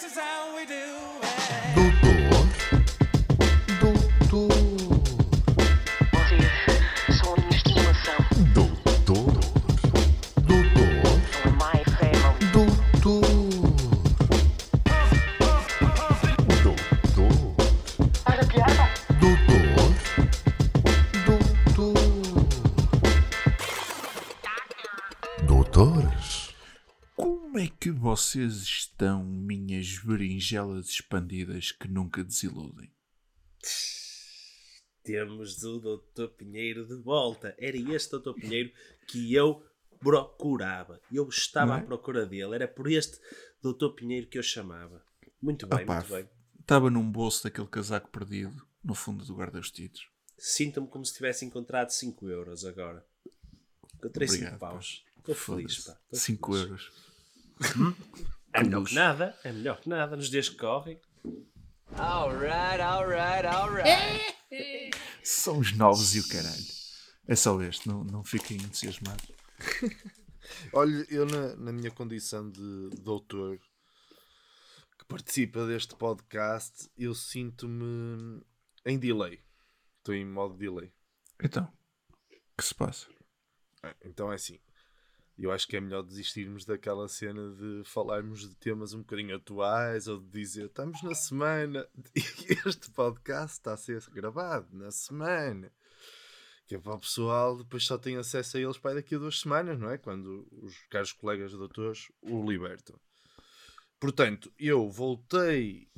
Doutor, doutor, Vocês são a minha estimação. doutor, doutor, my family. doutor, doutor, Faz a piada? doutor, doutor. Doutores, como é que vocês estão, berinjelas expandidas que nunca desiludem? Temos o Dr. Pinheiro de volta. Era este Dr. Pinheiro que eu procurava. Eu estava é? à procura dele. Era por este Dr. Pinheiro que eu chamava. Muito bem, Opá, muito bem. Estava num bolso daquele casaco perdido, no fundo do guarda-vestidos. Sinto-me como se tivesse encontrado 5 euros agora. Encontrei 5 Obrigado, paus. Estou feliz, pá. Estou 5 feliz. euros. É melhor que nada. É melhor que nada nos dias que correm. Alright, alright, alright. São os novos e o caralho. É só este, não, não fiquem entusiasmados. Olha, eu na, na minha condição de doutor que participa deste podcast, eu sinto-me em delay. Estou em modo delay. Então, o que se passa? Ah, Então é assim. Eu acho que é melhor desistirmos daquela cena de falarmos de temas um bocadinho atuais ou de dizer estamos na semana e este podcast está a ser gravado na semana. Que é para o pessoal depois só tem acesso a eles para daqui a duas semanas, não é? Quando os caros colegas doutores o libertam. Portanto, eu voltei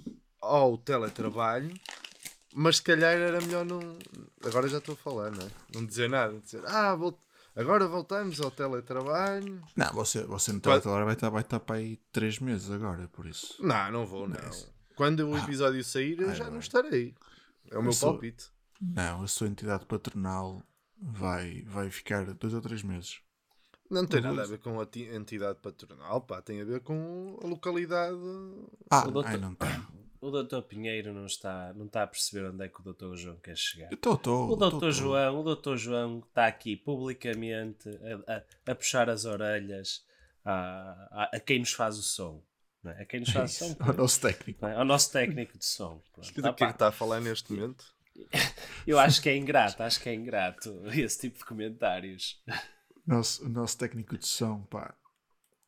ao teletrabalho, mas se calhar era melhor não. Agora já estou a falar, não é? Não dizer nada. Dizer, ah, vol- agora voltamos ao teletrabalho. Não, você, você no teletrabalho vai estar, vai estar para aí 3 meses agora, por isso. Não, não vou, não. Nice. Quando o episódio sair, eu ai, já vai. não estarei. É o meu sou- palpite. Não, a sua entidade patronal vai, vai ficar 2 ou 3 meses. Não tem Não nada a ver com a ti- entidade patronal, pá, tem a ver com a localidade. Ah, ai, não tem. O Dr. Pinheiro não está, não está a perceber onde é que o Dr. João quer chegar. Estou, estou. O Dr. João, o Dr. João está aqui publicamente a, a- a puxar as orelhas a, a- quem nos faz o som. É? A quem nos faz o som. O nosso técnico. é? Ao nosso técnico de som. Pronto. Do que é que está a falar neste momento? eu acho que é ingrato, acho que é ingrato esse tipo de comentários. Nosso, o nosso técnico de som, pá.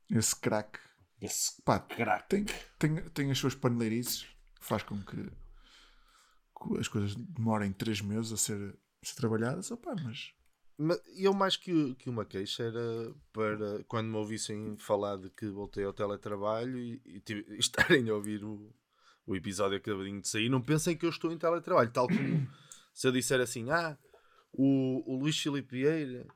Esse craque. Esse Pá, craque. tem, tem, tem as suas paneleirices faz com que, as coisas demorem 3 meses a ser, a ser trabalhadas. Opá, mas Mas eu mais que, que uma queixa era para quando me ouvissem falar de que voltei ao teletrabalho e, e e estarem a ouvir o, o episódio acabadinho de sair, não pensem que eu estou em teletrabalho, tal como se eu disser assim, ah, o, o Luís Filipe Vieira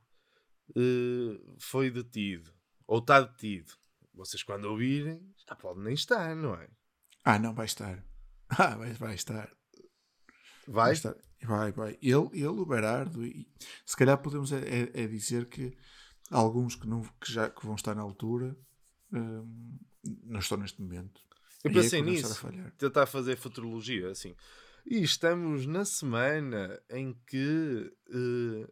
eh, foi detido, ou está detido. Vocês quando ouvirem, já podem nem estar, não é? Ah, não, vai estar. Ah, vai, vai estar. Vai Vai? estar. Vai, vai. Ele, ele o Berardo. E, se calhar podemos é, é- é dizer que alguns que, não, que já que vão estar na altura hum, não estão neste momento. Eu é pensei começar nisso. a tentar fazer futurologia assim. E estamos na semana em que eh,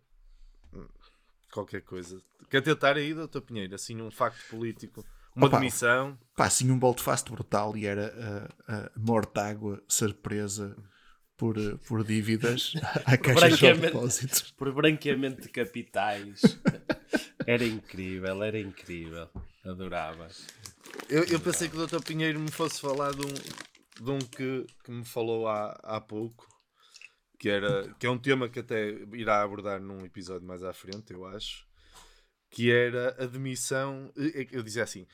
qualquer coisa. Quer tentar aí, doutor Pinheiro, assim um facto político, uma Opa, demissão. Pá, assim um volte-face brutal e era a, a Mortágua ser presa por, por dívidas à Caixa de. Depósitos. Por branqueamento de capitais. Era incrível, era incrível. Adorava. Eu, eu pensei que o doutor Pinheiro me fosse falar de um, de um que, que me falou há, há pouco, que, era, que é um tema que até irá abordar num episódio mais à frente, eu acho, que era a demissão. eh, Eu dizia assim,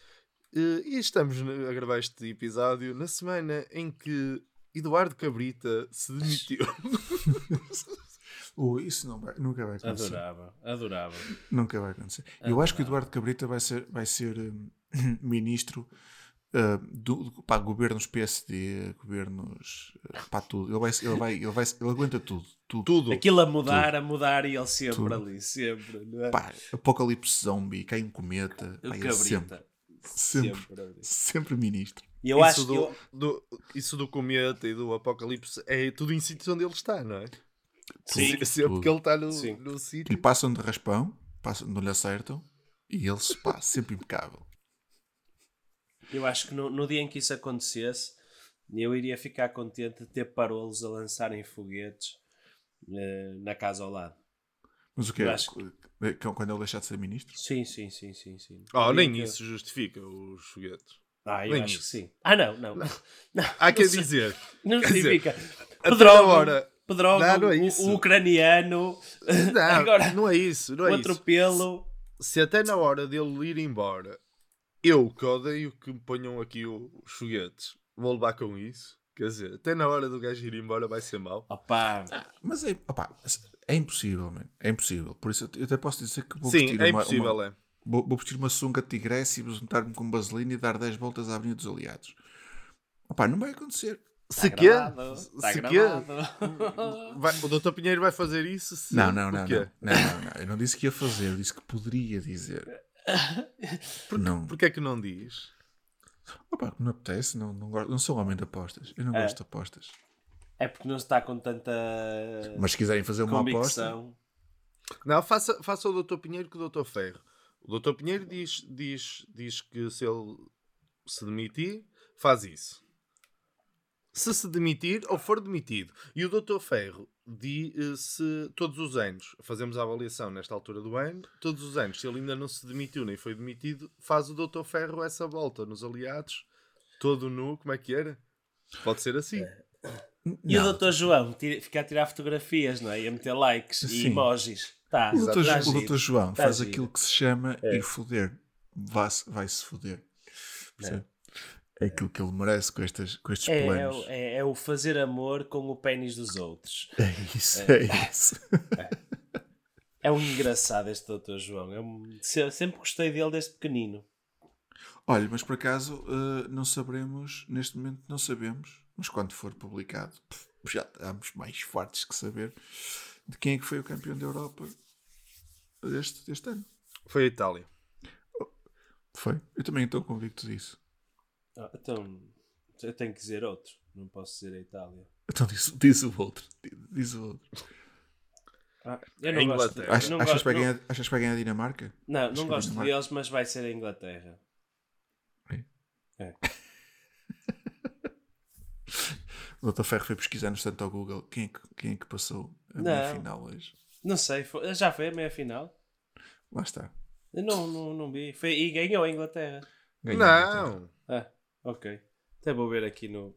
eh, e estamos a gravar este episódio na semana em que Eduardo Cabrita se demitiu. Ui, isso não vai, nunca vai acontecer. Adorava, adorava. Nunca vai acontecer. Eu acho que o Eduardo Cabrita vai ser, vai ser hum, ministro uh, do, pá, governos PSD, governos uh, pá, tudo. Ele vai, ele vai, ele vai, ele aguenta tudo. Tudo. Tudo. Aquilo a mudar, a mudar e ele sempre Tudo. ali, sempre. Não é? Pá, apocalipse zombie, cai um cometa. Pá, ele sempre, sempre, Sempre sempre ministro. E eu isso, acho que. do, eu- do- isso do cometa e do apocalipse é tudo em sítios onde ele está, não é? Sim, Se- Sempre tudo. que ele está no, Sim. no sítio. Lhe passam de raspão, passam, não lhe acertam e ele pá, sempre impecável. Eu acho que no, no dia em que isso acontecesse, eu iria ficar contente de ter parolos a lançarem foguetes eh, na casa ao lado. Mas o que Eu é? acho Quando ele deixar de ser ministro? Sim, sim, sim, sim. sim. Oh, nem que- isso justifica os foguetes. Ah, eu nem acho que isso. sim. Ah, não, não. Não, Há que não dizer, Não até Pedrógão, na hora- Pedrógão, Não, não é o- isso. o ucraniano, não, Agora, não é isso, não o é isso. atropelo. Se até na hora dele ir embora, eu que odeio que me ponham aqui o- os foguetes, vou levar com isso. Quer dizer, até na hora do gajo ir embora vai ser mau. Opá, Mas é, opá, é impossível, man. É impossível. Por isso eu até posso dizer que vou Sim, vestir é uma, impossível, uma- é. Vou, vou vestir uma sunga de tigresse e juntar-me com vaselina e dar 10 voltas à Avenida dos Aliados. Opá, não vai acontecer. Se tá quê? gravado, tá Se quê? Vai- o Dr. Pinheiro vai fazer isso? Se... Não, não, não, não, não, não, não. Eu não disse que ia fazer, eu disse que poderia dizer. Não. Porquê é que não diz? Opa, não apetece, não, não, gosto, não sou homem de apostas. Eu não É. gosto de apostas. É porque não se está com tanta Mas se quiserem fazer uma aposta. Não, faça, faça o Dr. Pinheiro com o Dr. Ferro. O Dr. Pinheiro diz, diz, diz que se ele se demitir, faz isso. Se se demitir ou for demitido. E o Dr. Ferro diz se todos os anos, fazemos a avaliação nesta altura do ano, todos os anos, se ele ainda não se demitiu nem foi demitido, faz o Dr. Ferro essa volta nos aliados, todo nu, como é que era? Pode ser assim. E Não. o Dr. João tira- fica a tirar fotografias, não é? E a meter likes e Sim. emojis. Tá, o doutor, tá o doutor João Tá faz giro. aquilo que se chama ir foder. Vai-se foder. Percebe? É aquilo que ele merece com, estas, com estes É, é, planos. o- é- é o fazer amor com o pênis dos outros. É isso, é, isso. É um engraçado este Dr. João. É se- sempre gostei dele desde pequenino. Olha, mas por acaso eh, não saberemos, neste momento não sabemos, mas quando for publicado, pff, já estamos mais fortes que saber de quem é que foi o campeão da Europa deste, deste ano. Foi a Itália. Foi? Eu também estou convicto disso. Ah, então, eu tenho que dizer outro. Não posso dizer a Itália. Então diz, diz o outro. Diz o outro. Ah, eu A não gosto, Inglaterra. Ach- não achas, gosto- que vai não- ganhar, achas que vai ganhar a Dinamarca? Não, não gosto Dinamarca- deles, mas vai ser a Inglaterra. O Dr. Ferro foi pesquisar no instante ao Google quem é que, quem é que passou a Não. meia final hoje. Não sei, foi- já foi a meia final? Lá está. Eu não, não, não vi. Foi, e ganhou a Inglaterra. Ganhou a Inglaterra. Não! Ah, ok. Até vou ver aqui no,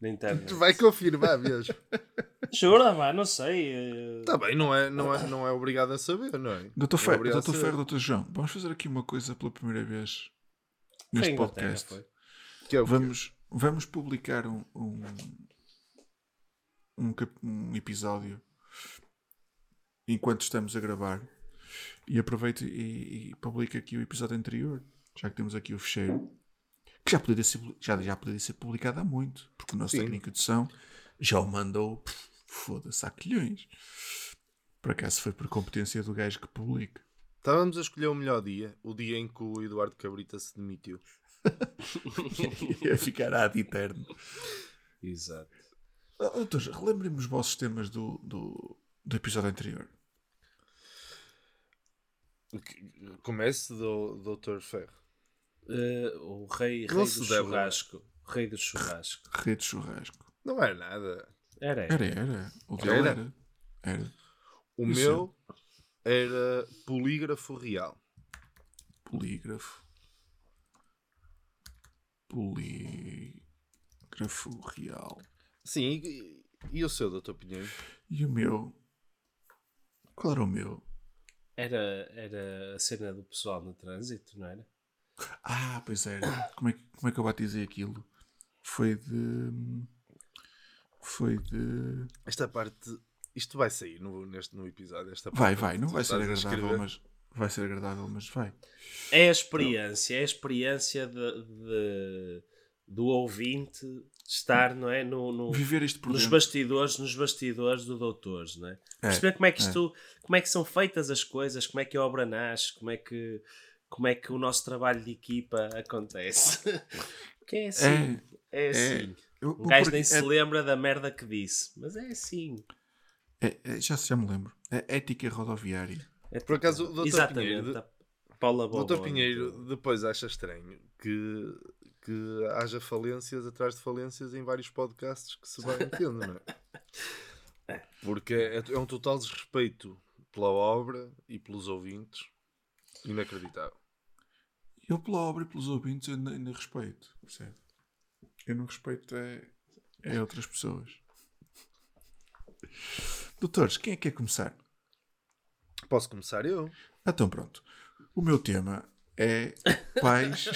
na internet. Tu vai confirmar mesmo. Jura, não sei. eh, Está bem, não é, não, é, não é obrigado a saber, não é? Dr. É a Dr. saber. Ferro, Dr. João, vamos fazer aqui uma coisa pela primeira vez neste Inglaterra, podcast. Que é? Vamos, vamos publicar um, um, um, um episódio enquanto estamos a gravar e aproveito e, e publico aqui o episódio anterior, já que temos aqui o fecheiro, que já poderia ser, já, já poderia ser publicado há muito, porque o nosso Sim. técnico de som já o mandou, foda-se, há quilhões. Por acaso foi por competência do gajo que publica. Estávamos a escolher o melhor dia, o dia em que o Eduardo Cabrita se demitiu. Ia ficar ad eterno. Exato. Ah, Doutores, relembrem-me os vossos temas do, do, do episódio anterior. Comece do Dr. Ferro. Eh, o rei, rei do churrasco. Rei do churrasco. Rede churrasco. Não é nada. Era. Era, era. O dele Era? era. Era. O Isso. meu era polígrafo real. Polígrafo. Polígrafo real. Sim, e, e o seu, Dr. Pinheiro? E o meu? Qual era o meu? Era, era a cena do pessoal no trânsito, não era? Ah, pois era. Como é, que- como é que eu batizei aquilo? Foi de. Foi de. Esta parte. Isto vai sair no, neste, no episódio. Esta Vai, parte vai. Não vai ser agradável, mas. Vai ser agradável, mas vai. É a experiência, é a experiência de, de- do ouvinte estar, não é? No, no- Viver isto por nos dentro. bastidores, nos bastidores do Doutores, não é? Perceber como é que isto, como é que são feitas as coisas, como é que a obra nasce, como é que, como é que o nosso trabalho de equipa acontece. que é assim, é, assim. Eu- Um gajo nem porque se é- lembra da merda que disse, mas é assim. é- é- já, já me lembro. É ética rodoviária. É Por acaso, o Dr. Exatamente. Pinheiro- a Paula Doutor Bobon. Pinheiro depois acha estranho que, que haja falências atrás de falências em vários podcasts que se vai metendo, não é? Porque é, é um total desrespeito pela obra e pelos ouvintes inacreditável. Eu pela obra e pelos ouvintes ainda, ainda respeito, percebe? Eu não respeito é, é outras pessoas. Doutores, quem é que quer começar? Posso começar eu? Então pronto. O meu tema é pais.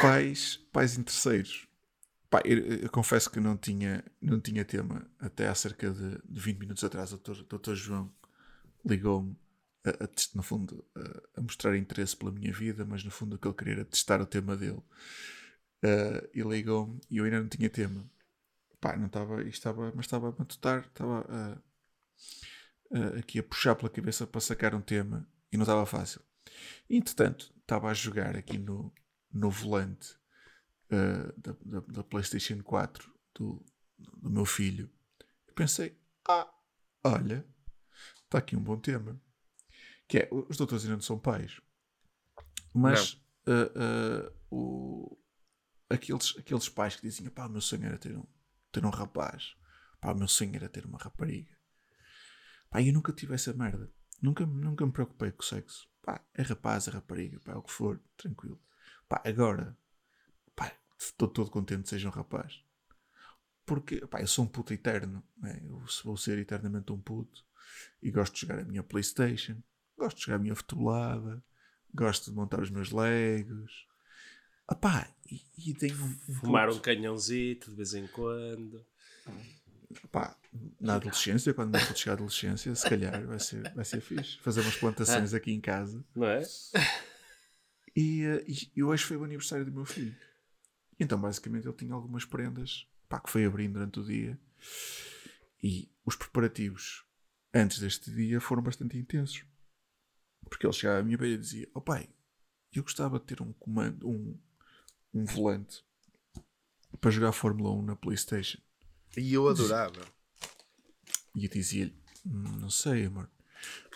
pais, pais em terceiros. Pá, eu, eu confesso que não tinha, não tinha tema até há cerca de, de 20 minutos atrás. O doutor, doutor João ligou-me, a, a no fundo, a, a mostrar interesse pela minha vida, mas no fundo o que ele queria era testar o tema dele. Ah, e ligou-me e eu ainda não tinha tema. Pá, não estava, estava, mas estava a matutar, estava a- aqui a puxar pela cabeça para sacar um tema e não estava fácil. Entretanto, estava a jogar aqui no, no volante uh, da, da, da PlayStation 4 do, do meu filho. E pensei: ah, olha, está aqui um bom tema. Que é: os doutores ainda não são pais, mas uh, uh, o, aqueles, aqueles pais que dizem: pá, o meu sonho era ter um, ter um rapaz, pá, o meu sonho era ter uma rapariga. Pá, eu nunca tive essa merda. Nunca, nunca me preocupei com o sexo. Pá, é rapaz, é rapariga, pá, é o que for, tranquilo. Pá, agora, pá, estou todo contente que seja um rapaz. Porque, pá, eu sou um puto eterno, né? Eu vou ser eternamente um puto. E gosto de jogar a minha Playstation, gosto de jogar a minha futebolada, gosto de montar os meus legos. Ah pá, e, e tenho um, um Fumar um canhãozito de vez em quando. Pá, na adolescência, quando me chegar à adolescência, se calhar vai ser, vai ser fixe. Fazer umas plantações aqui em casa. Não é? E, eh, e- e hoje foi o aniversário do meu filho. Então, basicamente, ele tinha algumas prendas pá, que foi abrindo durante o dia. E os preparativos antes deste dia foram bastante intensos. Porque ele chegava à minha beira e dizia: Oh pai, eu gostava de ter um comando, um, um volante para jogar Fórmula 1 na PlayStation. E eu adorava. E eu dizia-lhe: "Hum, Não sei, amor.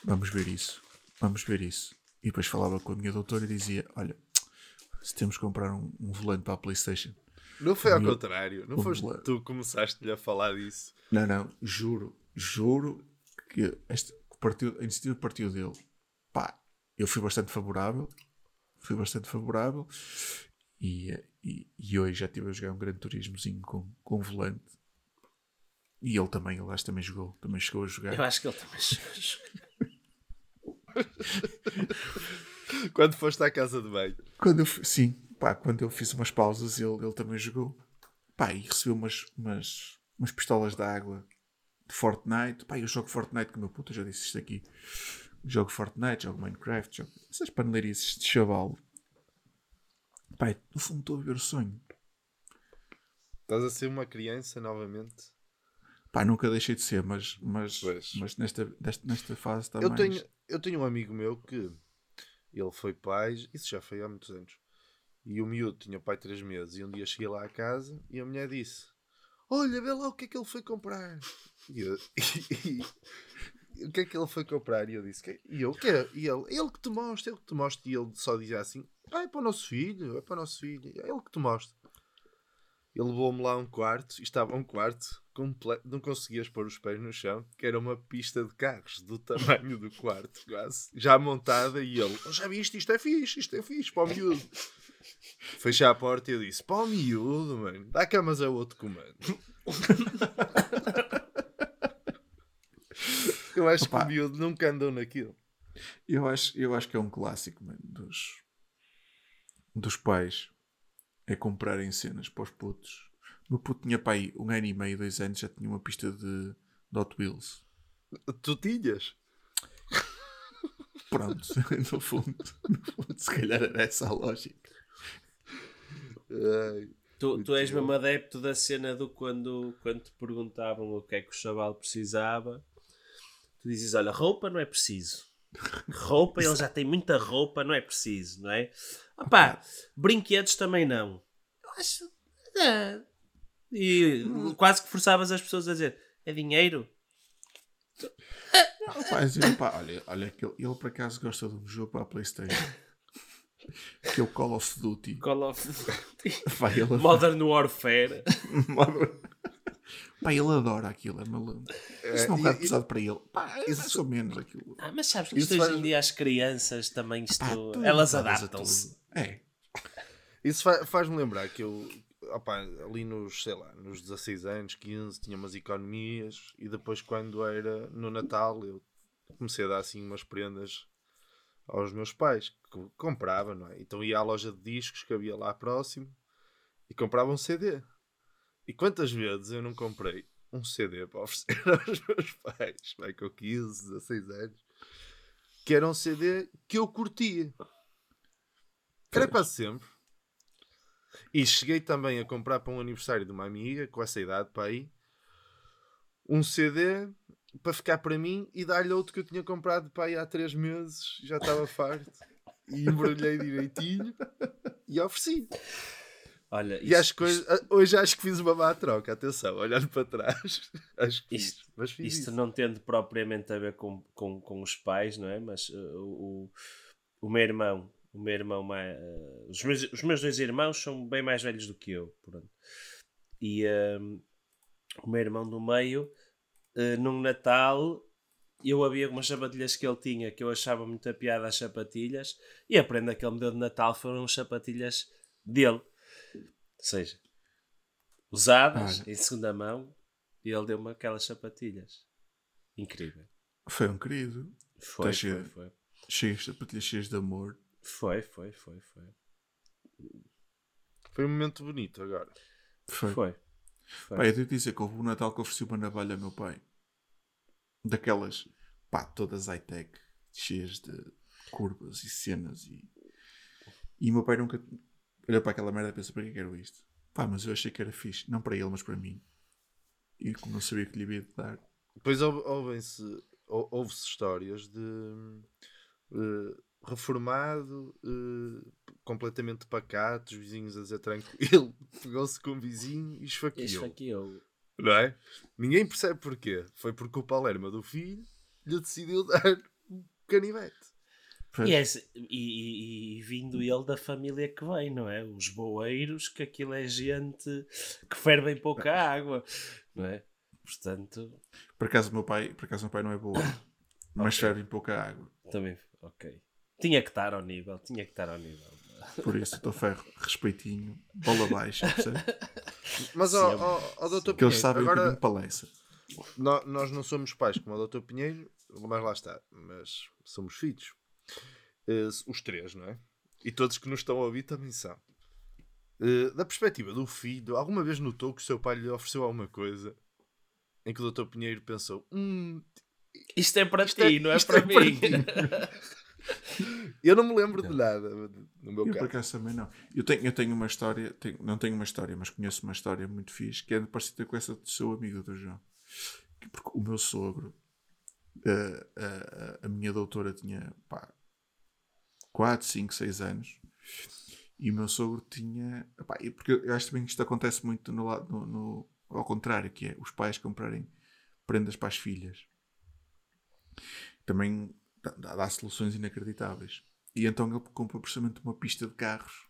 Vamos ver isso. Vamos ver isso. E depois falava com a minha doutora e dizia: Olha, se temos que comprar um, um volante para a PlayStation. Não foi ao contrário. Não foste tu que começaste-lhe a falar disso. Não, não, juro, juro que este, partiu, a iniciativa partiu dele. Eu fui bastante favorável. Fui bastante favorável. E, e, e hoje já estive a jogar um grande turismozinho com, com volante. E ele também, ele acho que também jogou, também chegou a jogar. Eu acho que ele também chegou. Quando foste à casa de banho. Quando eu, sim, pá, quando eu fiz umas pausas, ele, ele também jogou. Pá, e recebeu umas, umas, umas pistolas de água de Fortnite. Pá, eu jogo Fortnite com o meu puto, eu já disse isto aqui. Jogo Fortnite, jogo Minecraft, jogo essas paneleirices de chavalo. Pá, no fundo estou a ver o sonho. Estás a ser uma criança novamente. Pá, nunca deixei de ser, mas, mas, Pois. mas nesta, desta, nesta fase está Eu mais... tenho, eu tenho um amigo meu que ele foi pai, isso já foi há muitos anos. E o miúdo tinha pai três meses. E um dia cheguei lá à casa e a mulher disse: Olha, vê lá o que é que ele foi comprar. E, eu, e- o que é que ele foi comprar? E eu disse: "Que- E eu, que? E ele: Ele que te mostra, ele que te mostra. E ele só dizia assim: Ah, é para o nosso filho, é para o nosso filho, é ele que te mostra. Ele levou-me lá a um quarto, e estava um quarto completo, não conseguias pôr os pés no chão, que era uma pista de carros do tamanho do quarto, quase, já montada, e ele, "Oh, já viste, isto é fixe, isto é fixe, para o miúdo. Fechei a porta e eu disse, o miúdo, mano, dá camas a outro comando. eu acho Opa. que o miúdo nunca andou naquilo. Eu acho, eu acho que é um clássico mano, dos, dos pais é comprarem cenas para os putos. O meu puto tinha pai um ano e meio, dois anos, já tinha uma pista de, de Hot Wheels. Tu tinhas? Pronto, no fundo, no fundo, se calhar era essa a lógica. Ai, Tu, tu és mesmo adepto da cena do quando, quando te perguntavam o que é que o chaval precisava, tu dizes: Olha, roupa não é preciso. Roupa, ele já tem muita roupa, não é preciso, não é? Opá, brinquedos também não. Eu acho. é. E quase que forçavas as pessoas a dizer: É dinheiro? Ele, pá, olha, olha que ele, ele por acaso gosta de um jogo para a Playstation. que é o Call of Duty. Call of Pá, ele, Modern Warfare. Pá, ele adora aquilo, é maluco. Isso não é bocado pesado para ele. Pá, é isso- mais ou menos aquilo. Ah, mas sabes que isto hoje faz- em dia as crianças também isto, Pá, tu elas adaptam-se. É. Isso fa- faz-me lembrar que eu, opá, ali nos, sei lá, nos 16 anos, 15, tinha umas economias e depois quando era no Natal eu comecei a dar assim umas prendas aos meus pais, que comprava, não é? Então ia à loja de discos que havia lá próximo e comprava um CD. E quantas vezes eu não comprei um CD para oferecer aos meus pais, vai com 15, 16 anos, que era um CD que eu curtia. Era quase sempre. E cheguei também a comprar para um aniversário de uma amiga, com essa idade para aí, um CD para ficar para mim e dar-lhe outro que eu tinha comprado para aí há três meses, já estava farto. E embrulhei direitinho e ofereci. Olha, E isto- acho que hoje, hoje acho que fiz uma má troca, atenção, olhando para trás. Acho que Isto- fiz, mas fiz isto isso. não tendo propriamente a ver com, com, com os pais, não é? Mas uh, o, o, meu irmão, o meu irmão mais, uh, os, meus, os meus dois irmãos são bem mais velhos do que eu, pronto. E um, o meu irmão do meio, uh, num Natal, eu havia umas sapatilhas que ele tinha que eu achava muita piada as sapatilhas, e a prenda que ele me deu de Natal foram as sapatilhas dele. Ou seja, usadas Olha. em segunda mão, e ele deu-me aquelas sapatilhas. Incrível. Foi um querido. Foi, Tá foi, cheio. foi. Cheias de sapatilhas cheias de amor. Foi, foi, foi, foi. Foi um momento bonito agora. Foi. Foi. Foi. Pá, eu devo dizer que houve um Natal que ofereci uma navalha ao meu pai. Daquelas, pá, todas high-tech, cheias de curvas e cenas. E, e o meu pai nunca olhou para aquela merda e pensou: para que quero isto? Pá, mas eu achei que era fixe. Não para ele, mas para mim. E como não sabia que lhe havia de dar. Depois ouvem-se, ou- houve-se histórias de eh, reformado, eh, completamente pacato, os vizinhos a dizer tranquilo, pegou-se com o vizinho e esfaqueou. Eu. Não é? Ninguém percebe porquê. Foi porque o Palerma do filho lhe decidiu dar um canivete. E, é esse- e- e- e vindo ele da família que vem, não é? Os boeiros, que aquilo é gente que ferve em pouca água, não é? Portanto, Por acaso o meu pai, por acaso meu pai não é boa. Mas serve em pouca água. também, ok. Tinha que estar ao nível, tinha que estar ao nível. Por isso, estou ferro, respeitinho, bola baixa, percebe? Mas, ó, ó, ó, doutor Que eles Pinheiro, sabem agora que palestra. nó- nós não somos pais como o doutor Pinheiro, mas lá está. Mas somos filhos. Eh, os três, não é? E todos que nos estão a ouvir também são. Eh, da perspectiva do filho, alguma vez notou que o seu pai lhe ofereceu alguma coisa em que o doutor Pinheiro pensou: hum, Isto é para Isto é- ti, não é para é para mim. ti. eu não me lembro de nada no meu Eu por caso. acaso também não. Eu tenho, eu tenho uma história, tenho- não tenho uma história, mas conheço uma história muito fixe que é parecida com essa do seu amigo do João. Que Porque o meu sogro, eh, a- a, a minha doutora tinha pá, 4, 5, 6 anos e o meu sogro tinha. pá, e porque eu acho também que isto acontece muito no, no, no- ao contrário, que é os pais comprarem prendas para as filhas. Também dá, dá- soluções inacreditáveis. E então ele compra precisamente uma pista de carros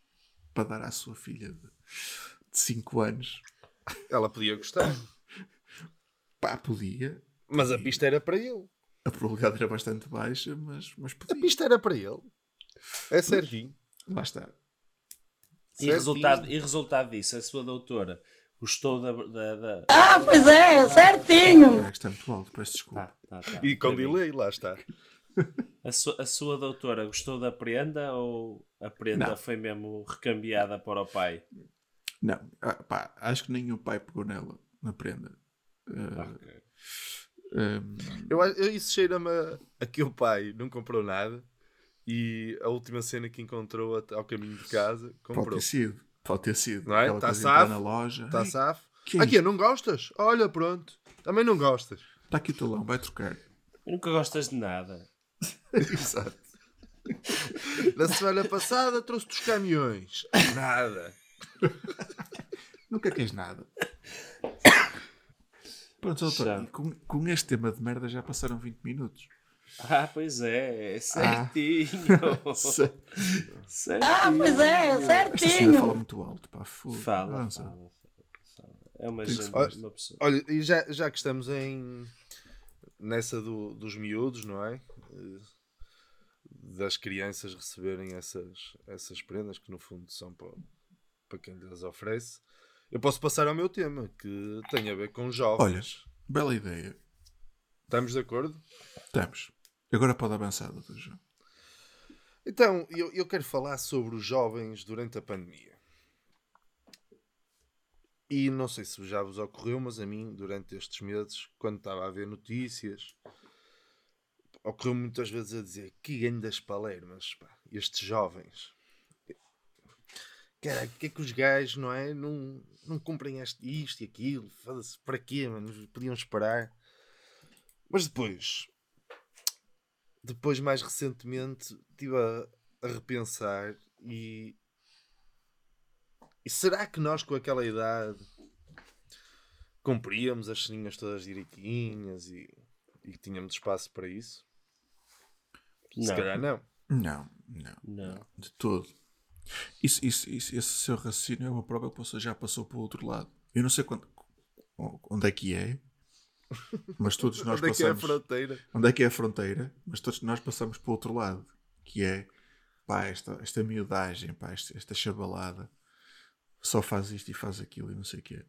para dar à sua filha de 5 anos. Ela podia gostar, Pá, podia. mas a pista era para ele. A probabilidade era bastante baixa, mas, mas A podia. pista era para ele. É certinho. Lá está. E resultado, e resultado disso, a sua doutora gostou da. da, da... Ah, pois é, certinho. É que está muito alto, peço desculpa. Tá, tá, tá. E com mim. delay, lá está. A, su- a sua doutora gostou da prenda ou a prenda Não. foi mesmo recambiada para o pai? Não, ah, pá, acho que nem o pai pegou nela, na prenda. Ah, Ok. ahm, Eu, acho- eu, isso cheira-me a, a que o pai não comprou nada e a última cena que encontrou ao caminho de casa pode comprou. ter sido. Pode ter sido. Não é? Tá safo, na loja. Está Ai, safo. que é Aqui, não gostas? Olha, pronto. Também não gostas. Está aqui o talão, vai trocar. Nunca gostas de nada. Exato. Na semana passada trouxe-te os caminhões. Nada. Nunca queres nada. Pronto, doutor, Já. com, com este tema de merda já passaram 20 minutos. Ah, pois é, é certinho. Se- certinho. Ah, pois é, senhora fala certinho. muito alto, pá. fogo. Fala, fala, fala. É uma gente, se- uma pessoa. Olha, e já, já que estamos em nessa do- dos miúdos, não é? Eh, Das crianças receberem essas, essas prendas que no fundo são para, para quem lhes oferece. Eu posso passar ao meu tema, que tem a ver com jovens. Bela ideia. Estamos de acordo? Estamos. Agora pode avançar, doutor João. Então, eu, eu quero falar sobre os jovens durante a pandemia. E não sei se já vos ocorreu, mas a mim, durante estes meses, quando estava a ver notícias, ocorreu muitas vezes a dizer que ganho das palermas, pá, estes jovens. Cara, que é que os gajos, não é? Não, não cumprem este, isto e aquilo, para quê, mano? Podiam esperar. Mas depois, depois mais recentemente, estive a, a repensar e. E será que nós com aquela idade cumpríamos as ceninhas todas direitinhas e, e tínhamos espaço para isso? Se Não. calhar não. Não, não. Não. De todo. Isso, isso, isso, esse seu raciocínio é uma prova que você já passou para o outro lado. Eu não sei quando, onde é que é, mas todos nós Onde é que é a passamos. fronteira? onde é que é a fronteira, mas todos nós passamos para o outro lado, que é pá, esta, esta miudagem, pá, esta, esta chabalada, só faz isto e faz aquilo e não sei o quê.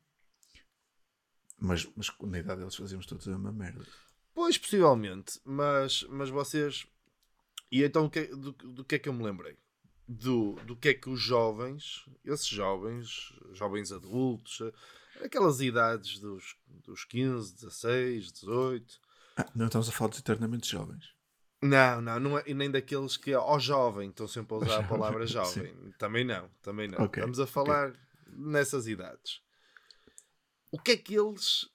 Mas, mas na idade deles fazíamos todos a mesma merda. Pois, possivelmente, mas, mas vocês. E então é- do, do que é que eu me lembrei? Do, do que é que os jovens, esses jovens, jovens adultos, aquelas idades dos, dos 15, 16, 18. Ah, não estamos a falar dos eternamente jovens. Não, não, não é, e nem daqueles que, ó jovem, estão sempre a usar a palavra jovem. Também não, também não. Ok, Estamos a falar nessas idades. O que é que eles,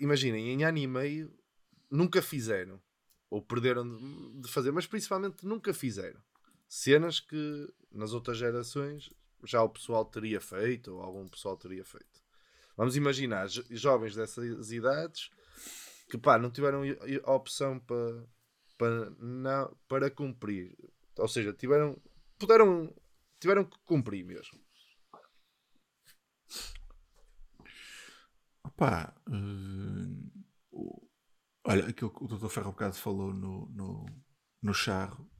imaginem, em ano e meio, nunca fizeram? Ou perderam de- de fazer, mas principalmente nunca fizeram. Cenas que nas outras gerações já o pessoal teria feito, ou algum pessoal teria feito. Vamos imaginar jo- jovens dessas idades que pá, não tiveram opção para, para, para cumprir. Ou seja, tiveram, puderam, tiveram que cumprir mesmo. Opá, eh, o- olha, aquilo que o Dr. Ferro bocado falou no, no, no charro,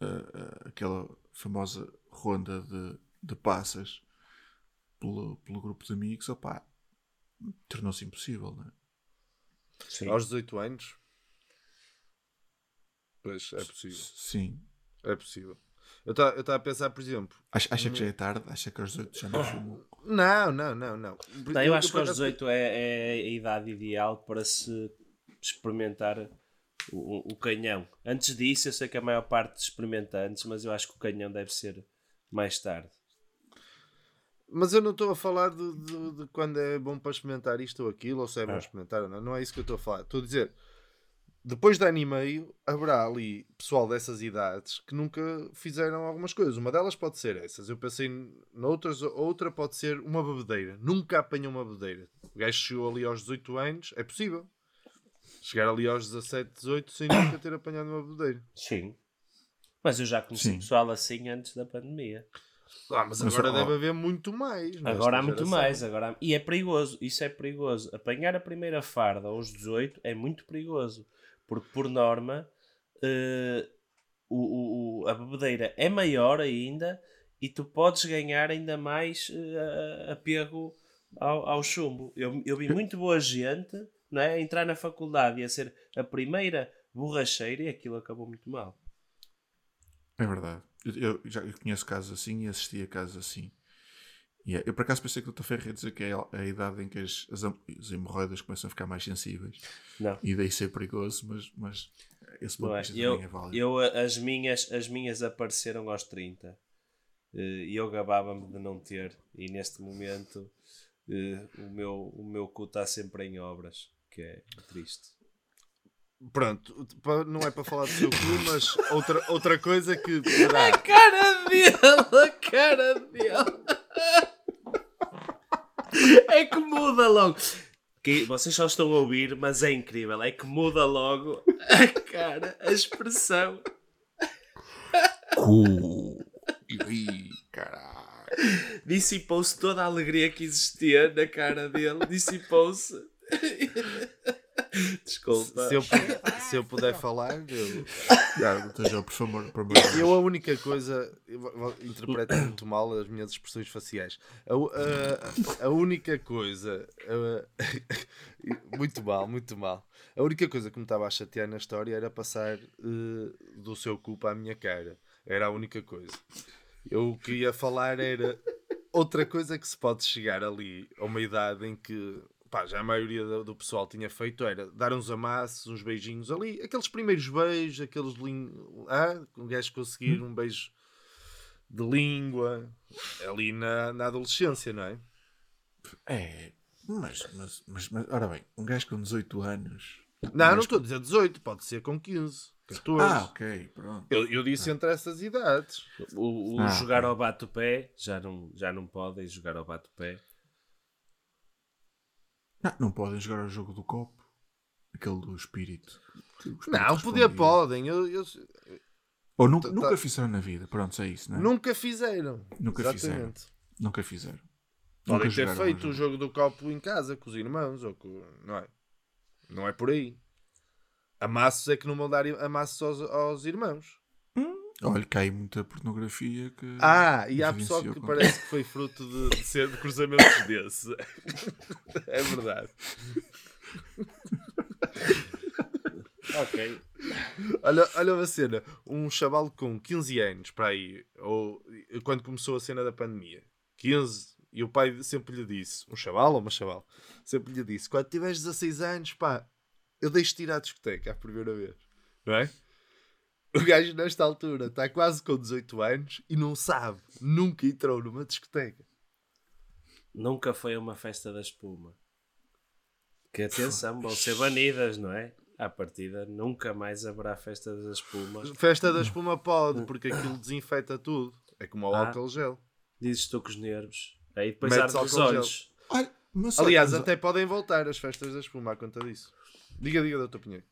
eh, eh, aquela famosa ronda de, de passas pelo, pelo grupo de amigos, opá, tornou-se impossível, não é? Sim. Aos 18 anos. Pois, é possível. Sim. É possível. Eu estava a pensar, por exemplo. Acha, acha que já é tarde? Acha que aos 18 já não fumou? Não, não, não, não. Não, eu acho que aos acaso- 18 é, é a idade ideal para se experimentar o, o canhão. Antes disso, eu sei que a maior parte experimenta antes, mas eu acho que o canhão deve ser mais tarde. Mas eu não estou a falar de, de- de quando é bom para experimentar isto ou aquilo, ou se é bom Ah. experimentar não. Não é isso que eu estou a falar. Estou a dizer, depois de ano e meio, haverá ali pessoal dessas idades que nunca fizeram algumas coisas. Uma delas pode ser essas. Eu pensei noutras, outra pode ser uma bebedeira. Nunca apanhou uma bebedeira. O gajo chegou ali aos 18 anos, é possível. Chegar ali aos 17, 18 sem nunca ter apanhado uma bebedeira. Sim. Mas eu já conheci Sim. pessoal assim antes da pandemia. Ah, mas Mas, agora ó, deve haver muito mais. Agora há muito geração. mais. Agora há- E é perigoso. Isso é perigoso. Apanhar a primeira farda aos 18 é muito perigoso. Porque, por norma, eh, o, o- a bebedeira é maior ainda e tu podes ganhar ainda mais eh, apego ao, ao chumbo. Eu, eu vi muito boa gente não é, entrar na faculdade e a ser a primeira borracheira e aquilo acabou muito mal. É verdade. Eu, eu já eu conheço casos assim e assisti a casos assim. E é- eu por acaso pensei que o Dr. Ferro ia dizer que é a, idade em que as, as, as hemorroidas começam a ficar mais sensíveis Não. e daí ser perigoso, mas, mas esse ponto de é? Eu, é válido. eu, as, minhas, as minhas apareceram aos 30 eh, e eu gabava-me de não ter. E neste momento eh, o, meu, o meu cu está sempre em obras, que é triste. Pronto, não é para falar do seu cu, mas outra, outra coisa que poderá. cara dele, a cara dele. É que muda logo. que vocês só estão a ouvir, mas é incrível. É que muda logo a cara, a expressão. Cu. Ih, caralho. Dissipou-se toda a alegria que existia na cara dele. Dissipou-se. Desculpa. Se eu, se eu puder falar, eu, Já, por favor, por Deus. eu a única coisa. Interpreto muito mal as minhas expressões faciais. A, a- a única coisa. a- muito mal, muito mal. A única coisa que me estava a chatear na história era passar eh, do seu cu para a minha cara. Era a única coisa. Eu o que ia falar era outra coisa que se pode chegar ali a uma idade em que pá, já a maioria do, do pessoal tinha feito era dar uns amassos, uns beijinhos ali, aqueles primeiros beijos, aqueles lin... ah, um gajo conseguir um beijo de língua ali na, na adolescência, não é? É, mas, mas, mas, mas, ora bem, um gajo com 18 anos. Não, não estou a dizer 18, pode ser com 15, 14. Ah, ok, pronto. eu, eu disse entre essas idades. O, o Ah, jogar ao bate-pé já não, já não podem jogar ao bate-pé. Não, não podem jogar o jogo do copo. Aquele do espírito. O espírito Não, poder podem. Eu, eu- Ou nunca, Tá- nunca tá- fizeram na vida. Pronto, é isso, não é? nunca fizeram. Nunca Exatamente. Nunca fizeram. Podem Nunca ter feito o o jogo do copo em casa com os irmãos, ou com... não é? Não é por aí. Amassos é que não vão dar amassos aos, aos irmãos. Olha, cai muita pornografia que. Ah, e há pessoal que com- parece que foi fruto de, de ser de cruzamentos desse. é verdade. Ok. Olha, olha uma cena, um chaval com 15 anos para aí, ou quando começou a cena da pandemia, 15, e o pai sempre lhe disse, um chaval ou uma chaval, sempre lhe disse: quando tiveres 16 anos, pá, eu deixo-te ir à discoteca a primeira vez, não é? O gajo, nesta altura, está quase com 18 anos e não sabe, nunca entrou numa discoteca. Nunca foi a uma festa da espuma. Que atenção, vão ser banidas, não é? À partida, nunca mais haverá festa da espuma. Festa da espuma pode, porque aquilo desinfeta tudo. É como o Ah. álcool gel. Dizes tu com os nervos. Aí depois arde os olhos. Olha, Aliás, mas- até podem voltar as festas da espuma à conta disso. Diga, diga, doutor Pinheiro.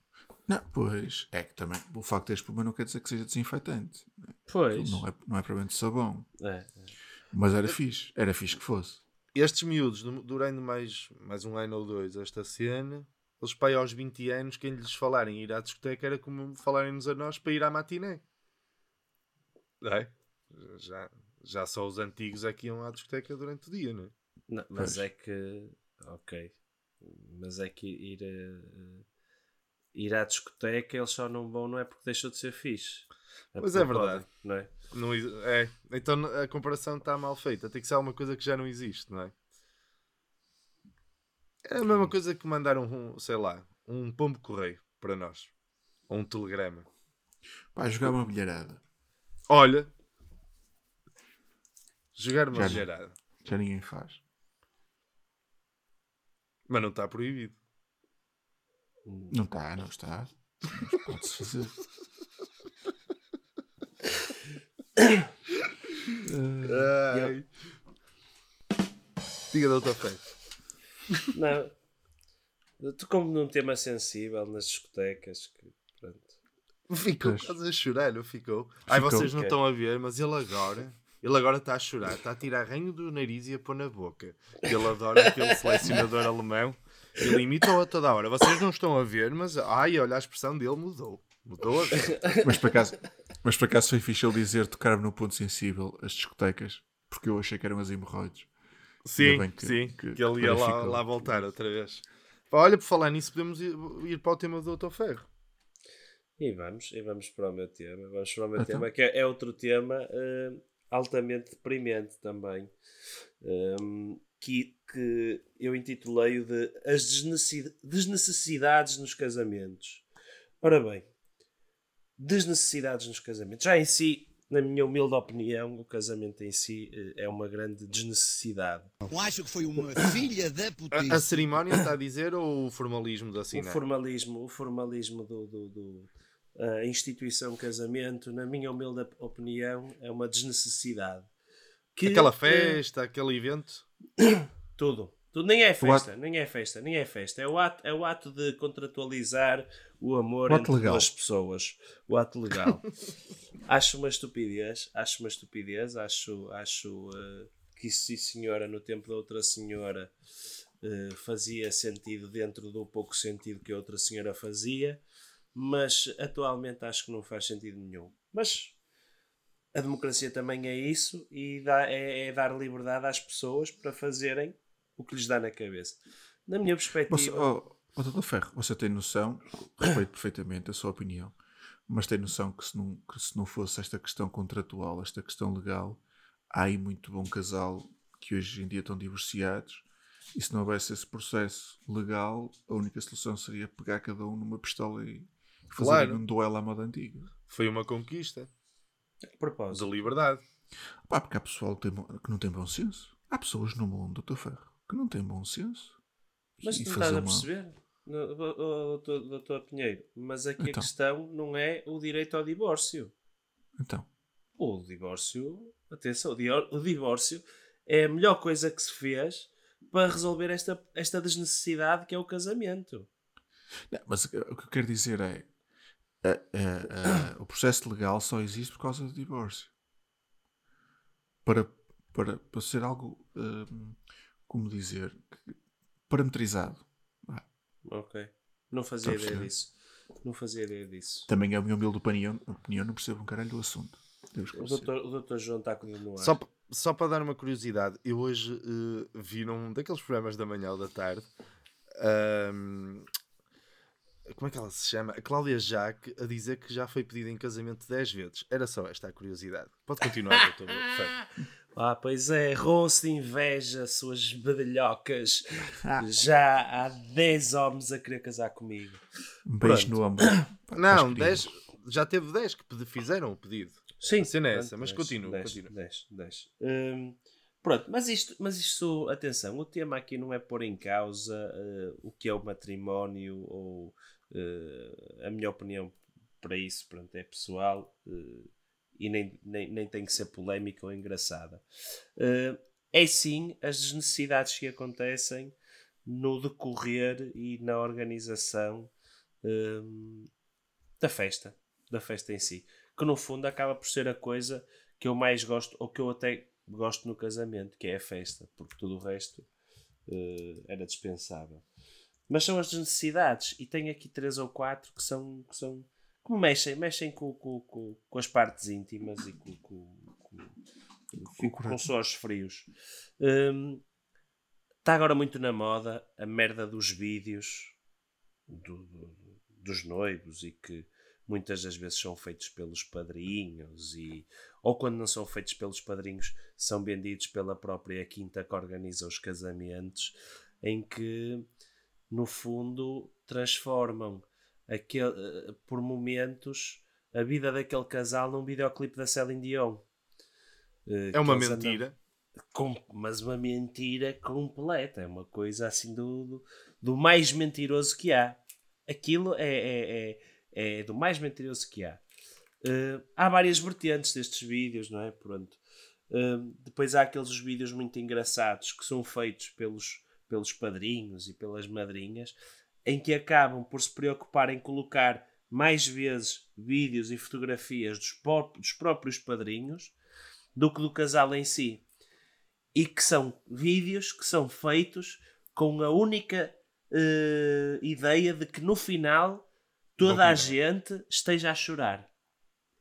Não, pois, é que também o facto de ter espuma não quer dizer que seja desinfetante. Pois. Não é, não é provavelmente sabão. É. Mas era fixe. Era fixe que fosse. Estes miúdos, du- durando mais, mais um ano ou dois esta cena, eles pai aos 20 anos, quem lhes falarem ir à discoteca era como falarem-nos a nós para ir à matiné. É? Já, já só os antigos é que iam à discoteca durante o dia, não é? Não, mas Pois. é que. Ok. Mas é que ir, a, ir à discoteca eles só não vão, não é porque deixou de ser fixe. Pois porque é verdade. podem, Não é? Não é. Então a comparação está mal feita. Tem que ser alguma coisa que já não existe, não é? É a mesma coisa que mandar um, sei lá, um pombo correio para nós. Ou um telegrama. Pá, jogar uma bilharada. Olha. Jogar uma Já gerada. Já ninguém faz. Mas não está proibido. Não está, não está. Mas pode-se fazer. Ai. Diga, doutor Feio. Não. Eu como num tema sensível nas discotecas. Que, pronto. Ficou Pois. quase a chorar, não ficou? Ai, Ficou. vocês não estão a ver, mas ele agora. Ele agora está a chorar, está a tirar ranho do nariz e a pôr na boca. Ele adora aquele selecionador alemão. Ele imita-o a toda a hora. Vocês não estão a ver, mas ai, olha, a expressão dele mudou. Mudou. Mas por acaso, mas por acaso foi fixe ele dizer tocar-me no ponto sensível as discotecas. Porque eu achei que eram as hemorroides. Sim, que- sim, que- que, ele ia lá, lá voltar outra vez. Olha, por falar nisso, podemos ir, ir para o tema do Doutor Ferro. E vamos, e vamos para o meu tema. Vamos para o meu Então. tema, que é, é outro tema eh, altamente deprimente também. Ehm, que, que eu intitulei-o de As desnecessi- desnecessidades nos casamentos. Ora bem, desnecessidades nos casamentos. Já em si, na minha humilde opinião, o casamento em si eh, é uma grande desnecessidade. Eu acho que foi uma filha da A, a putice. cerimónia está a dizer ou o formalismo de o assinar? formalismo, o formalismo do, do, do- a instituição casamento, na minha humilde opinião, é uma desnecessidade. Que, Aquela eh, festa, aquele evento. tudo, Tu, nem é festa, nem é festa, nem é festa. É o ato, é o ato de contratualizar o amor O entre legal. duas pessoas. O ato legal. acho uma estupidez, acho uma estupidez, acho, acho eh, que isso, sim senhora, no tempo da outra senhora eh, fazia sentido dentro do pouco sentido que a outra senhora fazia, mas atualmente acho que não faz sentido nenhum. Mas a democracia também é isso e dá- é, é dar liberdade às pessoas para fazerem o que lhes dá na cabeça. Na minha Você, perspectiva, oh, oh, Dr. Ferro, você tem noção, respeito perfeitamente a sua opinião, mas tem noção que se, não, que se não fosse esta questão contratual, esta questão legal, há aí muito bom casal que hoje em dia estão divorciados e se não houvesse esse processo legal, a única solução seria pegar cada um numa pistola e fazer Claro. um duelo à moda antiga. Foi uma conquista propósito, de liberdade. Pá, porque há pessoal que, tem que não tem bom senso. Há pessoas no mundo, Dr. Ferro, que não têm bom senso. mas E não estás a perceber, No- doutor, doutor Pinheiro, mas aqui Então. a questão não é o direito ao divórcio. Então, O divórcio, atenção, o divórcio é a melhor coisa que se fez para resolver esta, esta desnecessidade que é o casamento. Não, mas o que eu quero dizer é a- a- a- o processo legal só existe por causa do divórcio. Para, para, para ser algo, hum, como dizer, parametrizado. Vá. Ok. Não fazia Estou ideia perceber. disso. Não fazia ideia disso. Também é a minha humilde opinião, opinião, não percebo um caralho do assunto. O doutor, o doutor João está com ele no ar. Só, só para dar uma curiosidade, eu hoje eh, vi num daqueles programas da manhã ou da tarde. ahm, como é que ela se chama? A Cláudia Jaque a dizer que já foi pedida em casamento 10 vezes. Era só esta a curiosidade. Pode continuar, doutor. Ah, pois é, ronce de inveja, suas badalhocas. Já há 10 homens a querer casar comigo. Um beijo Pronto. no ombro. Não, estás 10, já teve 10 que fizeram o pedido. Sim, A cena é essa, mas continua, dez, continua. dez, dez. Hum, pronto, mas isto, mas isto, atenção, o tema aqui não é pôr em causa eh, o que é o matrimónio ou eh, a minha opinião para isso, pronto, é pessoal eh, e nem, nem, nem tem que ser polémica ou engraçada. Eh, é sim as desnecessidades que acontecem no decorrer e na organização da festa, da festa em si, que no fundo acaba por ser a coisa que eu mais gosto, ou que eu até gosto no casamento, que é a festa, porque tudo o resto era dispensável. Mas são as necessidades, e tenho aqui três ou quatro que são que, são, que me mexem, mexem com, com, com, com as partes íntimas e com, com, com, com, frios. Hum, Está agora muito na moda a merda dos vídeos do- do- dos noivos e que muitas das vezes são feitos pelos padrinhos e ou quando não são feitos pelos padrinhos são vendidos pela própria quinta que organiza os casamentos em que no fundo transformam aquele, eh, por momentos a vida daquele casal num videoclipe da Celine Dion Eh, É uma mentira. com- mas uma mentira completa. É uma coisa assim do, do, do mais mentiroso que há. Aquilo é, é, é, é do mais mentiroso que há. Eh, há várias vertentes destes vídeos, não é? Pronto. Eh, depois há aqueles vídeos muito engraçados que são feitos pelos, pelos padrinhos e pelas madrinhas em que acabam por se preocupar em colocar mais vezes vídeos e fotografias dos, dos próprios padrinhos do que do casal em si e que são vídeos que são feitos com a única eh, ideia de que no final toda a gente esteja a chorar.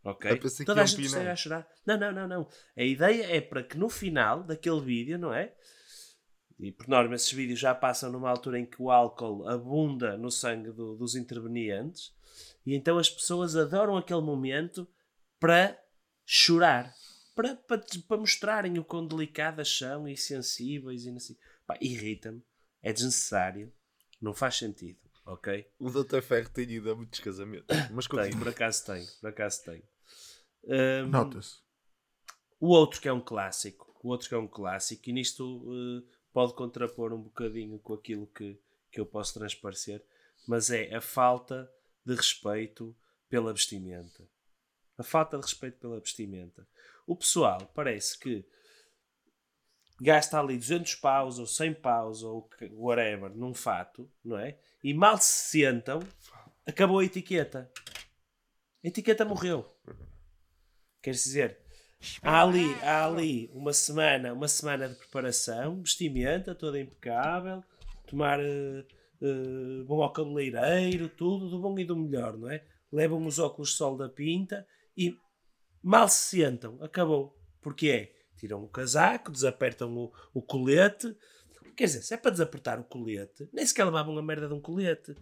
Ok? Toda a gente esteja a chorar. Não, não, não, não. A ideia é para que no final daquele vídeo, não é? E por norma esses vídeos já passam numa altura em que o álcool abunda no sangue do- dos intervenientes e então as pessoas adoram aquele momento para chorar. Para, para, para mostrarem o quão delicadas são e sensíveis e não sei. Pá, irrita-me. É desnecessário. Não faz sentido. Ok? O Dr. Ferro tem ido a muitos casamentos. Mas Tenho, por acaso tenho. Por acaso tenho. Hum, Nota-se. o outro que é um clássico, o outro que é um clássico, e nisto eh, pode contrapor um bocadinho com aquilo que, que eu posso transparecer, mas é a falta de respeito pela vestimenta. A falta de respeito pela vestimenta. O pessoal parece que gasta ali 200 paus ou 100 paus ou whatever num fato, não é? E mal se sentam, acabou a etiqueta. A etiqueta morreu. Quer dizer, há ali, há ali uma semana, uma semana de preparação, vestimenta toda impecável, tomar eh, eh, bom ao cabeleireiro, tudo do bom e do melhor, não é? Levam os óculos de sol da pinta e mal se sentam, acabou. Porque é, tiram o casaco, desapertam o, o colete. Quer dizer, se é para desapertar o colete, nem sequer levavam a merda de um colete.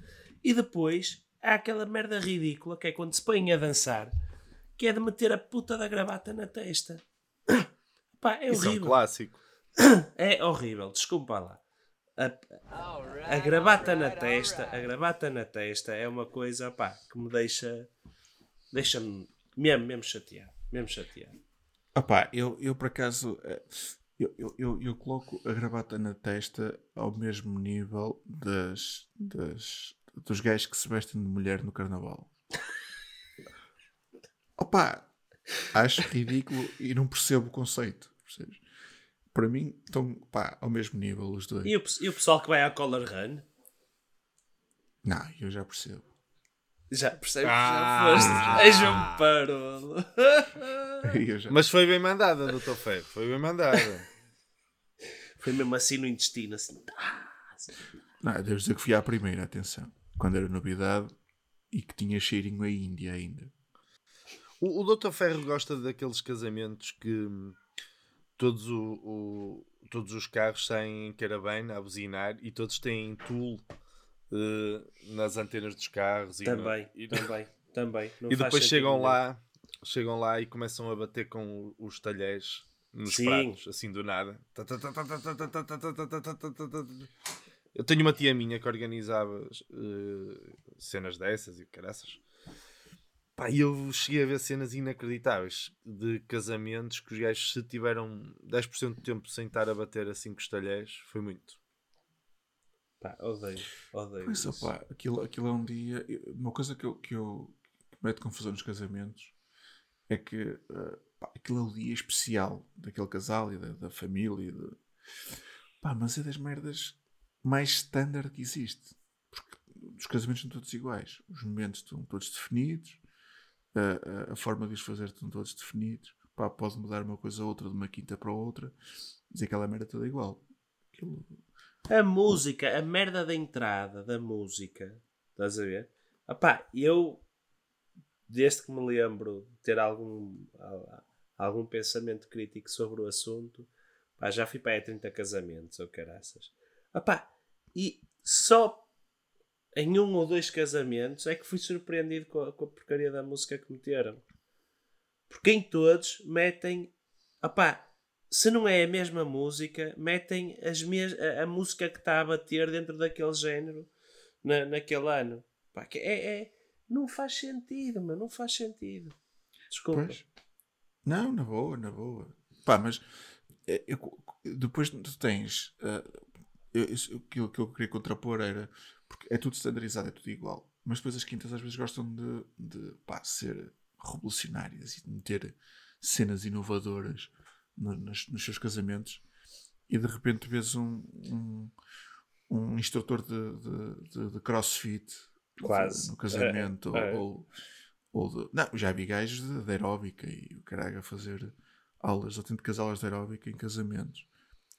E depois há aquela merda ridícula que é quando se põem a dançar, que é de meter a puta da gravata na testa. Pá, é Isso é um horrível. clássico. É horrível, desculpa lá. A, a gravata na testa, a gravata na testa é uma coisa, pá, que me deixa, deixa-me mesmo, mesmo chateado, mesmo chateado. Opá, eu, eu por acaso eh, eu, eu, eu, eu coloco a gravata na testa ao mesmo nível das, das, dos gajos que se vestem de mulher no carnaval. Opá, acho ridículo e não percebo o conceito. percebes? Para mim estão pá, ao mesmo nível os dois. E o, e o pessoal que vai à Color Run, Não, eu já percebo. já percebes que Ah. já foste. És um parolo. Eu já- Mas foi bem mandada, doutor Ferro. Foi bem mandada. Foi mesmo assim no intestino, assim. Não, eu devo dizer que fui à primeira, atenção. Quando era novidade e que tinha cheirinho a Índia ainda. O, o doutor Ferro gosta daqueles casamentos que hum, todos, o, o- todos os carros saem em caravana a buzinar e todos têm tool eh, nas antenas dos carros. E no- Também, e, também, também. Não e depois chegam nenhum. lá, chegam lá e começam a bater com os talheres nos Sim. pratos, assim do nada. Eu tenho uma tia minha que organizava eh, cenas dessas e caraças. Pá, e eu cheguei a ver cenas inacreditáveis de casamentos que os gajos, se tiveram 10% de tempo sem estar a bater assim com os talheres, foi muito. Pá, odeio, odeio. Pois, isso. opá, aquilo, aquilo é um dia. Uma coisa que eu, que eu que me mete confusão nos casamentos é que eh, pá, aquilo é o dia especial daquele casal e da, da família. e de- Pá, mas é das merdas mais standard que existe. Porque os casamentos são todos iguais. Os momentos estão todos definidos, a, a- forma de os fazer estão todos definidos. Pá, pode mudar uma coisa ou outra de uma quinta para outra, mas aquela merda é toda igual. Aquilo, A música, a merda da entrada da música, estás a ver? Epá, eu, desde que me lembro de ter algum, algum pensamento crítico sobre o assunto, pá, já fui para aí a 30 casamentos ou caraças. Epá, e só em um ou dois casamentos é que fui surpreendido com a, com a porcaria da música que meteram. Porque em todos metem. Opá, se não é a mesma música, metem as mes a, a música que está a bater dentro daquele género na, naquele ano. Pá, que é, é- não faz sentido, mas não faz sentido. Desculpa. Pois. Não, na boa, na boa. Pá, mas eh, eu- depois tu tens. eh, eu- aquilo que eu queria contrapor era. Porque é tudo standardizado, é tudo igual. Mas depois as quintas às vezes gostam de, de pá, ser revolucionárias e de meter cenas inovadoras no- nos, nos seus casamentos. E de repente vês um, um, um instrutor de, de, de- de crossfit Quase. no casamento É, é. ou, ou de, não, já vi gajos de, de aeróbica e o caralho a fazer aulas, autênticas aulas de aeróbica em casamentos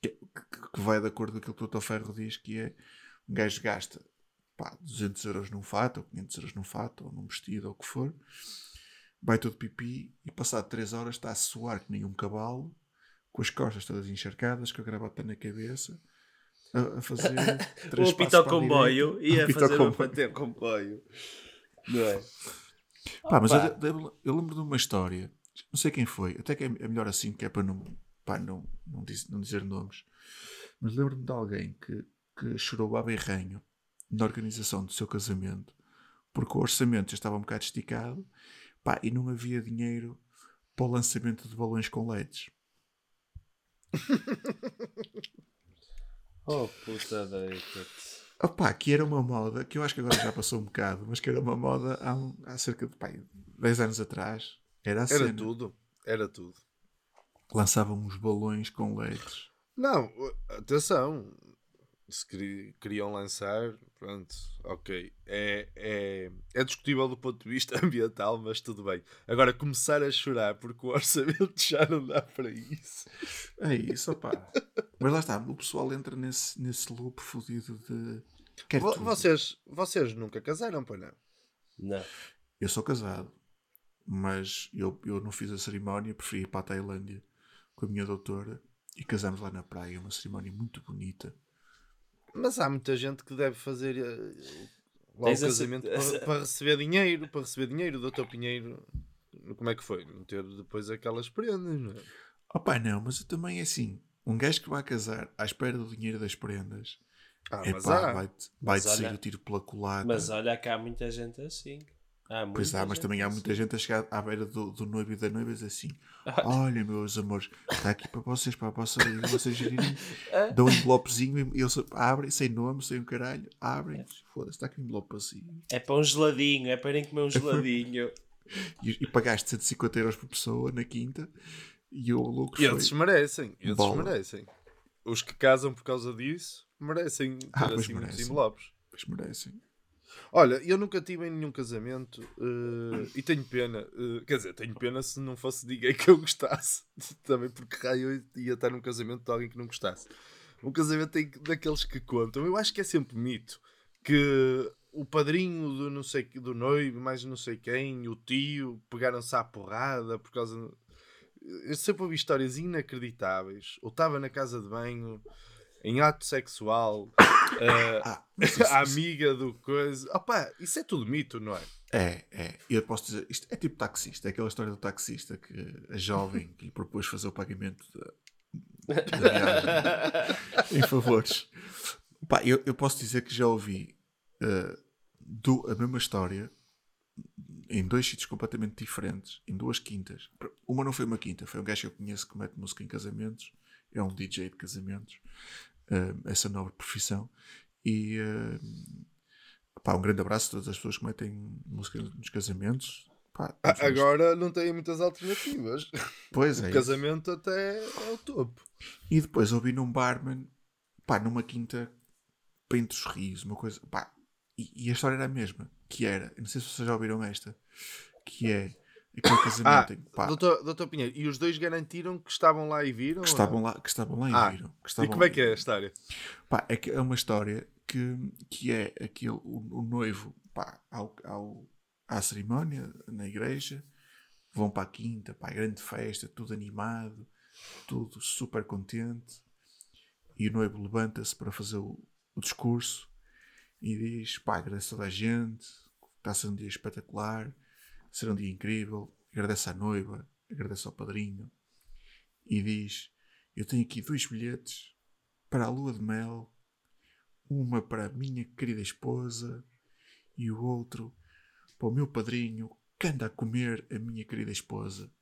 que, que- que vai de acordo com aquilo que o Dr. Ferro diz que é um gajo gasta pá, 200 euros num fato ou 500 euros num fato ou num vestido ou o que for vai todo pipi e passado 3 horas está a suar que nem um cavalo com as costas todas encharcadas com a gravata na cabeça a, a fazer três o apito ao a comboio Apito ao fazer comboio. bater o comboio. Não é? Pá, mas eu, eu- eu lembro de uma história, não sei quem foi, até que é é melhor assim, que é para não, pá, não, não, diz- não dizer nomes, mas lembro-me de alguém que, que chorou baba e ranho na organização do seu casamento, porque o orçamento já estava um bocado esticado pá, e não havia dinheiro para o lançamento de balões com LEDs. Oh puta deita-te. Opá, que era uma moda, que eu acho que agora já passou um bocado, mas que era uma moda há, um- há cerca de pá, 10 anos atrás. Era a Era cena. tudo. Era tudo. Lançavam uns balões com LEDs. Não, atenção. Se queri- queriam lançar, pronto, ok. É, é, é discutível do ponto de vista ambiental, mas tudo bem. Agora, começar a chorar porque o orçamento já não dá para isso. É isso, opá. Mas lá está, o pessoal entra nesse, nesse loop fodido de. Quer Vo- tudo. Vocês, vocês nunca casaram, pois não? Não. Eu sou casado, mas eu, eu não fiz a cerimónia, preferi ir para a Tailândia com a minha doutora e casamos lá na praia. Uma cerimónia muito bonita. Mas há muita gente que deve fazer eh, lá Tens o casamento para, para receber dinheiro, para receber dinheiro. Doutor Pinheiro, como é que foi? Não ter depois aquelas prendas, não é? Opá, não, mas eu também é assim. Um gajo que vai casar à espera do dinheiro das prendas, Ah, é mas há. vai-te sair olha- o tiro pela culata. Mas olha que há muita gente assim. Há Pois há, mas também há assim. muita gente a chegar à beira do, do noivo e da noiva e diz assim: Olha, meus amores, está aqui para vocês, para a vossa vocês gerirem. Dão um envelopezinho e eles abrem, sem nome, sem um caralho, abrem, foda-se, está aqui um envelope assim. É para um geladinho, é para irem comer um geladinho. E, e pagaste 150 euros por pessoa na quinta e o louco E foi. eles merecem, eles Bola. merecem. Os que casam por causa disso merecem ter Ah, assim muitos merecem. envelopes. Pois merecem. Olha, eu nunca tive em nenhum casamento eh, e tenho pena. eh, quer dizer, tenho pena se não fosse ninguém que eu gostasse. Também porque raio eu ia estar num casamento de alguém que não gostasse. Um casamento tem que- daqueles que contam. Eu acho que é sempre mito que o padrinho do não sei do noivo, mais não sei quem, o tio, pegaram-se à porrada por causa. Eu sempre ouvi histórias inacreditáveis. Ou estava na casa de banho em ato sexual. eh, Ah, isso- a amiga do coisa. Opa, isso é tudo mito, não é? É, é. Eu posso dizer, isto é tipo taxista, é aquela história do taxista que a jovem que lhe propôs fazer o pagamento da, da viagem em favores. Pá, eu, eu posso dizer que já ouvi eh, do- a mesma história em dois sítios completamente diferentes, em duas quintas. Uma não foi uma quinta, foi um gajo que eu conheço que mete música em casamentos, é um DJ de casamentos, eh, essa nova profissão. E eh, pá, um grande abraço a todas as pessoas que metem música nos casamentos. Pá, Agora não tem muitas alternativas. pois O é. isso. casamento até é o topo. E depois ouvi num barman, pá, numa quinta, entre os rios, uma coisa, pá, e, e a história era a mesma, que era, não sei se vocês já ouviram esta, que é aquele Ah, doutor, doutor Pinheiro, e os dois garantiram que estavam lá e viram? que estavam lá, que estavam lá e Ah, viram. E como é que é a história? Pá, é, que é uma história que, que é aquele, o, o noivo, pá, ao, ao, à cerimónia, na igreja, vão para a quinta, pá, grande festa, tudo animado, tudo super contente, e o noivo levanta-se para fazer o, o discurso e diz, pá, agradece a toda a gente, está ser um dia espetacular, será um dia incrível, agradece à noiva, agradece ao padrinho, e diz, eu tenho aqui dois bilhetes para a lua de mel, uma para a minha querida esposa e o outro para o meu padrinho que anda a comer a minha querida esposa.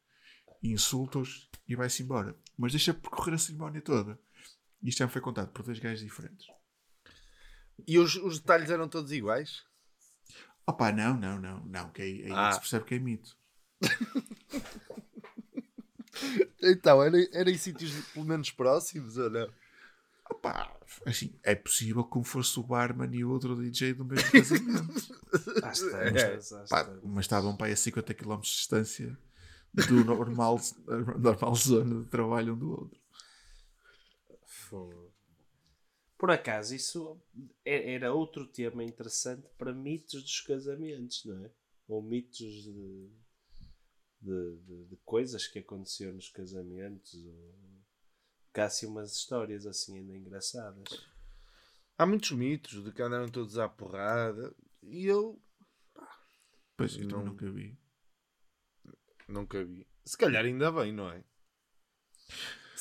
Insulta-os e vai-se embora. Mas deixa percorrer a cerimónia toda. Isto já foi contado por dois gajos diferentes. E os, os detalhes eram todos iguais? Opa, não, não, não, não, que aí, aí Ah. se percebe que é mito. Então, era, era em sítios pelo menos próximos ou não? Opa, assim, é possível como fosse o barman e o outro DJ do mesmo casamento. Às É. tantas, Pá, mas estavam para aí a 50 km de distância do normal, normal zona de trabalho um do outro. Fogo. Por acaso, isso é- era outro tema interessante para mitos dos casamentos, não é? Ou mitos de, de, de- de coisas que aconteceram nos casamentos. Ou... Há assim umas histórias assim ainda engraçadas. Há muitos mitos de que andaram todos à porrada e eu Pois eu Não. também nunca vi. nunca vi. Se calhar ainda bem, não é?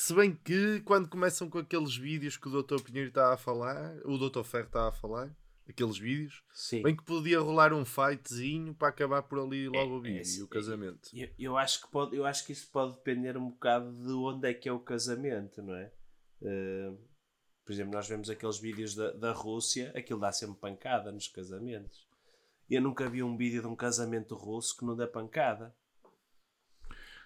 Se bem que quando começam com aqueles vídeos que o Dr. Pinheiro está a falar, o Dr. Ferro está a falar, aqueles vídeos, Sim. bem que podia rolar um fightzinho para acabar por ali logo o É, é, vídeo e o casamento. Eu, eu acho que pode, eu acho que isso pode depender um bocado de onde é que é o casamento, não é? Eh, por exemplo, nós vemos aqueles vídeos da, da Rússia, aquilo dá sempre pancada nos casamentos. Eu nunca vi um vídeo de um casamento russo que não dê pancada.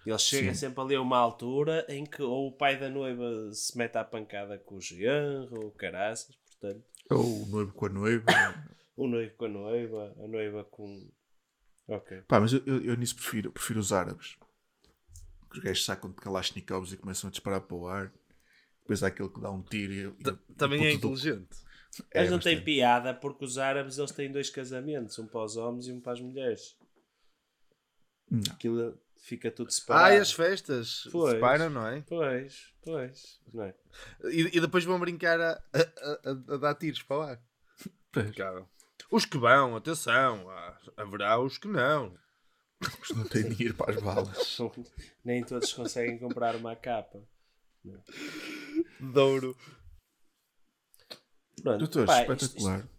Ele chega Sim. sempre ali a uma altura em que ou o pai da noiva se mete à pancada com o genro, ou caraças, portanto, Ou o noivo com a noiva. o noivo com a noiva, a noiva com. Ok. Pá, mas eu, eu, eu nisso prefiro, prefiro os árabes. Os gajos sacam de Kalashnikovs e começam a disparar para o ar. Depois há aquele que dá um tiro e. Ta- Também é puto do- inteligente. É, Mas não tem bastante. piada porque os árabes eles têm dois casamentos, um para os homens e um para as mulheres. Não. Aquilo fica tudo separado. Ah, e as festas Pois. separam, não é? Pois, pois, não é? E, e depois vão brincar a, a- a- a dar tiros para lá. Cara. Os que vão, atenção, há- haverá os que não. mas não tem dinheiro para as balas. Nem todos conseguem comprar uma capa. Douro. Pronto, Doutor, pá, isto- espetacular. isto-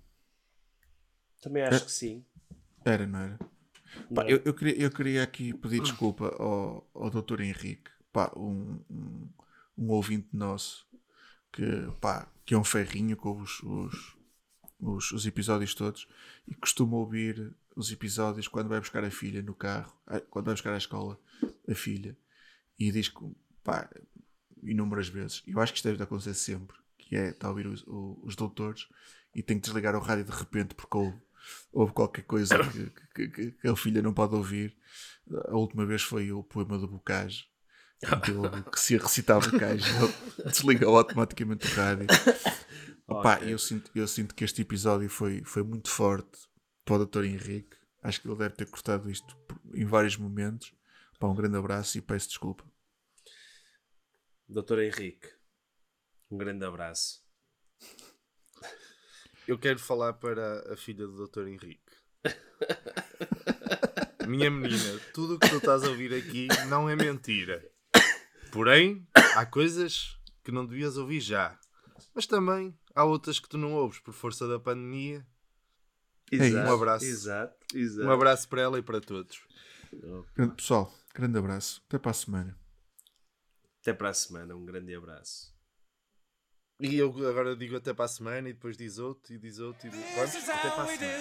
também acho que sim. Era, não era? Pá, Não. eu, eu, queria, eu queria aqui pedir desculpa ao, ao Dr. Henrique, pá, um, um, um ouvinte nosso que, pá, que é um ferrinho com os, os, os, os episódios todos e costuma ouvir os episódios quando vai buscar a filha no carro, quando vai buscar à escola a filha e diz que, pá, inúmeras vezes, eu acho que isto deve acontecer sempre, que é, está a ouvir os, o- os doutores e tem que desligar o rádio de repente porque houve, houve qualquer coisa que, que, que- a filha não pode ouvir. A última vez foi o poema do Bocage. que se recitava Bocage, desligou automaticamente o rádio. Opa, eu, sinto, eu sinto que este episódio foi, foi muito forte para o Dr. Henrique. Acho que ele deve ter cortado isto em vários momentos. Pá, um grande abraço e peço desculpa. Doutor Henrique, um grande abraço. Eu quero falar para a filha do Dr. Henrique. Minha menina, tudo o que tu estás a ouvir aqui não é mentira. Porém, há coisas que não devias ouvir já. Mas também há outras que tu não ouves por força da pandemia. Exato, um abraço. Exato, exato. Um abraço para ela e para todos. Grande- Pessoal, grande abraço. Até para a semana. Até para a semana, um grande abraço. E eu agora digo até para a semana e depois diz outro e diz outro e diz... Pronto, até para a semana.